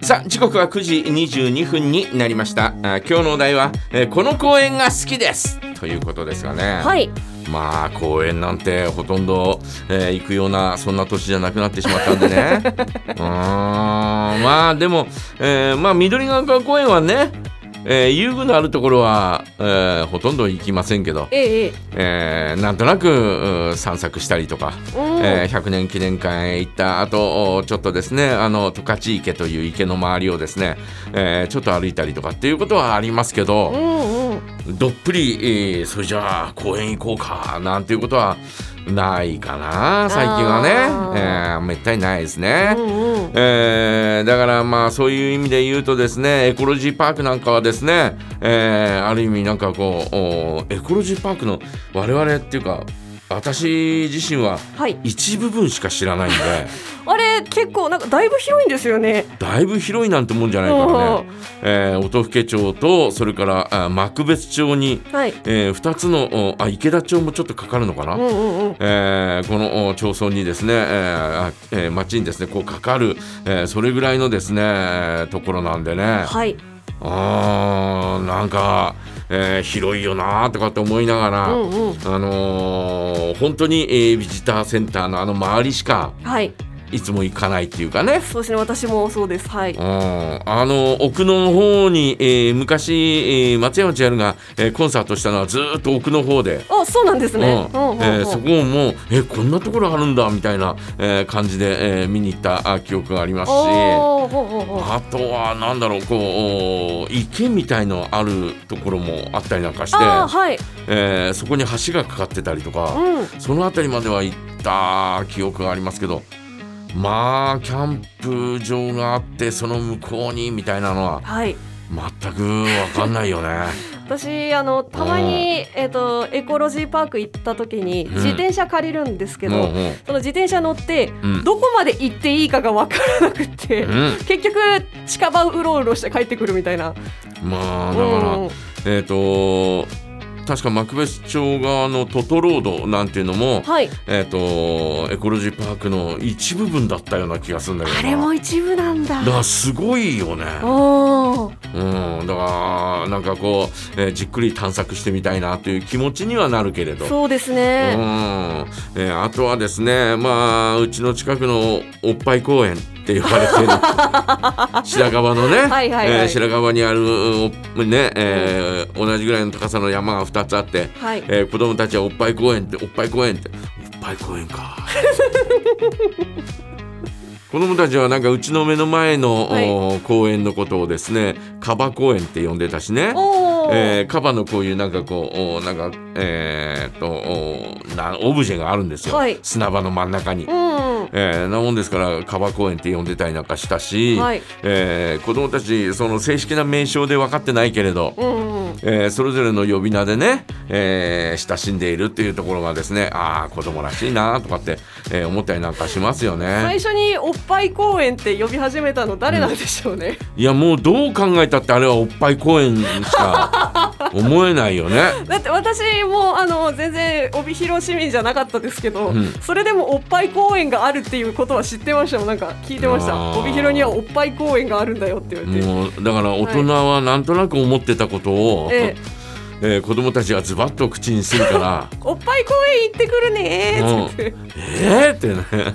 さあ時刻は9時22分になりました。あ今日のお題は、えーこの公園が好きですということですがね。はい。まあ公園なんてほとんど、えー行くようなそんな年じゃなくなってしまったんでね。うーん。まあでも、えーまあ緑ヶ丘公園はね、えー遊具のあるところは、えーほとんど行きませんけど、ええええ。ーなんとなく散策したりとか、えー100年記念館へ行った後おちょっとですねあの十勝池という池の周りをですね、えーちょっと歩いたりとかっていうことはありますけど、うんうん。どっぷり、えーそれじゃあ公園行こうかなんていうことはないかな最近はね、えーめったにないですね。うんうん。えーだからまあそういう意味で言うとですねエコロジーパークなんかはですね、えーある意味なんかこうおエコロジーパークの我々っていうか私自身ははい。一部分しか知らないんであ れ結構なんかだいぶ広いんですよね。だいぶ広いなんてもんじゃないからね、えー音更町とそれからあ幕別町に、はい。え2つのおあ池田町もちょっとかかるのかな、うんうんうん。えーこのお町村にですね、えーあえー町にですねこうかかる、えーそれぐらいのですねところなんでね。はい。あーなんか、えー広いよなとかって思いながら、うんうん。あのー本当に、えービジターセンターのあの周りしかはいいつも行かないっていうかね。そうですね私もそうです。はい。うん。あの奥の方に、えー昔、えー松山千春が、えーコンサートしたのはずーっと奥の方で、あそうなんですうん。ねうえーそこをもうえこんなところあるんだみたいな、えー感じで、えー見に行ったあ記憶がありますし。あとはなんだろうこうお池みたいのあるところもあったりなんかして、はい。えーそこに橋がかかってたりとか、うん。その辺りまでは行った記憶がありますけどまあキャンプ場があってその向こうにみたいなのははい。全く分かんないよね。私あのたまに、えっとエコロジーパーク行った時にん。自転車借りるんですけど、うんうん。その自転車乗って、うん。どこまで行っていいかが分からなくって、うん。結局近場うろうろして帰ってくるみたいな。まあだから、うん。えっ、と確か幕別町側のトトロードなんていうのも、はいえっ、とエコロジーパークの一部分だったような気がするんだけどなあれも一部なんだ。だからすごいよね。おーうん、だからなんかこう、えーじっくり探索してみたいなという気持ちにはなるけれど。そうですうんね。えーあとはですねまあうちの近くのおっぱい公園って呼ばれている。白川のね。はいはいはい。えー白川にあるおね、えー同じぐらいの高さの山が2つあって、はい。えー子供たちはおっぱい公園っておっぱい公園って。おっぱい公園か。子供たちはなんかうちの目の前の、はい。お公園のことをですねカバ公園って呼んでたしね。えーカバのこういうなんかこうおなんかえーっとおなオブジェがあるんですよ、はい。砂場の真ん中に。うん。えーなもんですからカバ公園って呼んでたりなんかしたし、はいえー子供たちその正式な名称で分かってないけれど、うんうん。えーそれぞれの呼び名でね、えー親しんでいるっていうところがですねああ子供らしいなとかって、えー思ったりなんかしますよ最ね。初におっぱい公園って呼び始めたの誰なんでしょうね。いやもうどう考えたってあれはおっぱい公園しか思えないよね。だって私もあの全然帯広市民じゃなかったですけど、うん。それでもおっぱい公園があるっていうことは知ってました。もんなんか聞いてました帯広にはおっぱい公園があるんだよって言われて、もうだから大人はなんとなく思ってたことを、ええ。ー子供たちがズバッと口にするから。おっぱい公園行ってくるねーって言って、えーってね。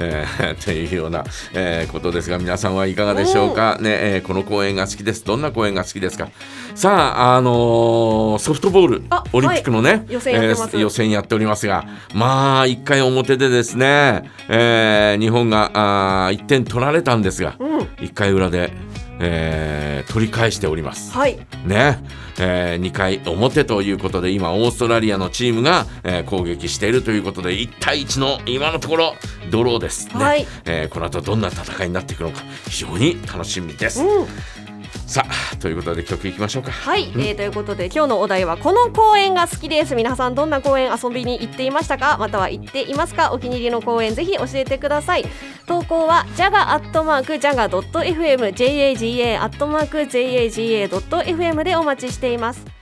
えー、っていうような、えーことですが皆さんはいかがでしょうか、ねえーこの公園が好きです。どんな公園が好きですか？さあ、あのーソフトボールあオリンピックのね、予選やってます。ー予選やっておりますがまあ1回表でですね、えー日本があ1点取られたんですがうん。1回裏で、えー取り返しております。はい。ね。え2回表ということで今オーストラリアのチームが、えー攻撃しているということで1対1の今のところドローです、ね。はい。えーこの後どんな戦いになっていくのか非常に楽しみです。うん。さあということで曲いきましょうか。はい、えーということで今日のお題はこの公園が好きです。皆さんどんな公園遊びに行っていましたか？または行っていますか？お気に入りの公園ぜひ教えてください投稿は jaga アットマーク jaga.fm jaga アットマーク jaga.fm でお待ちしています。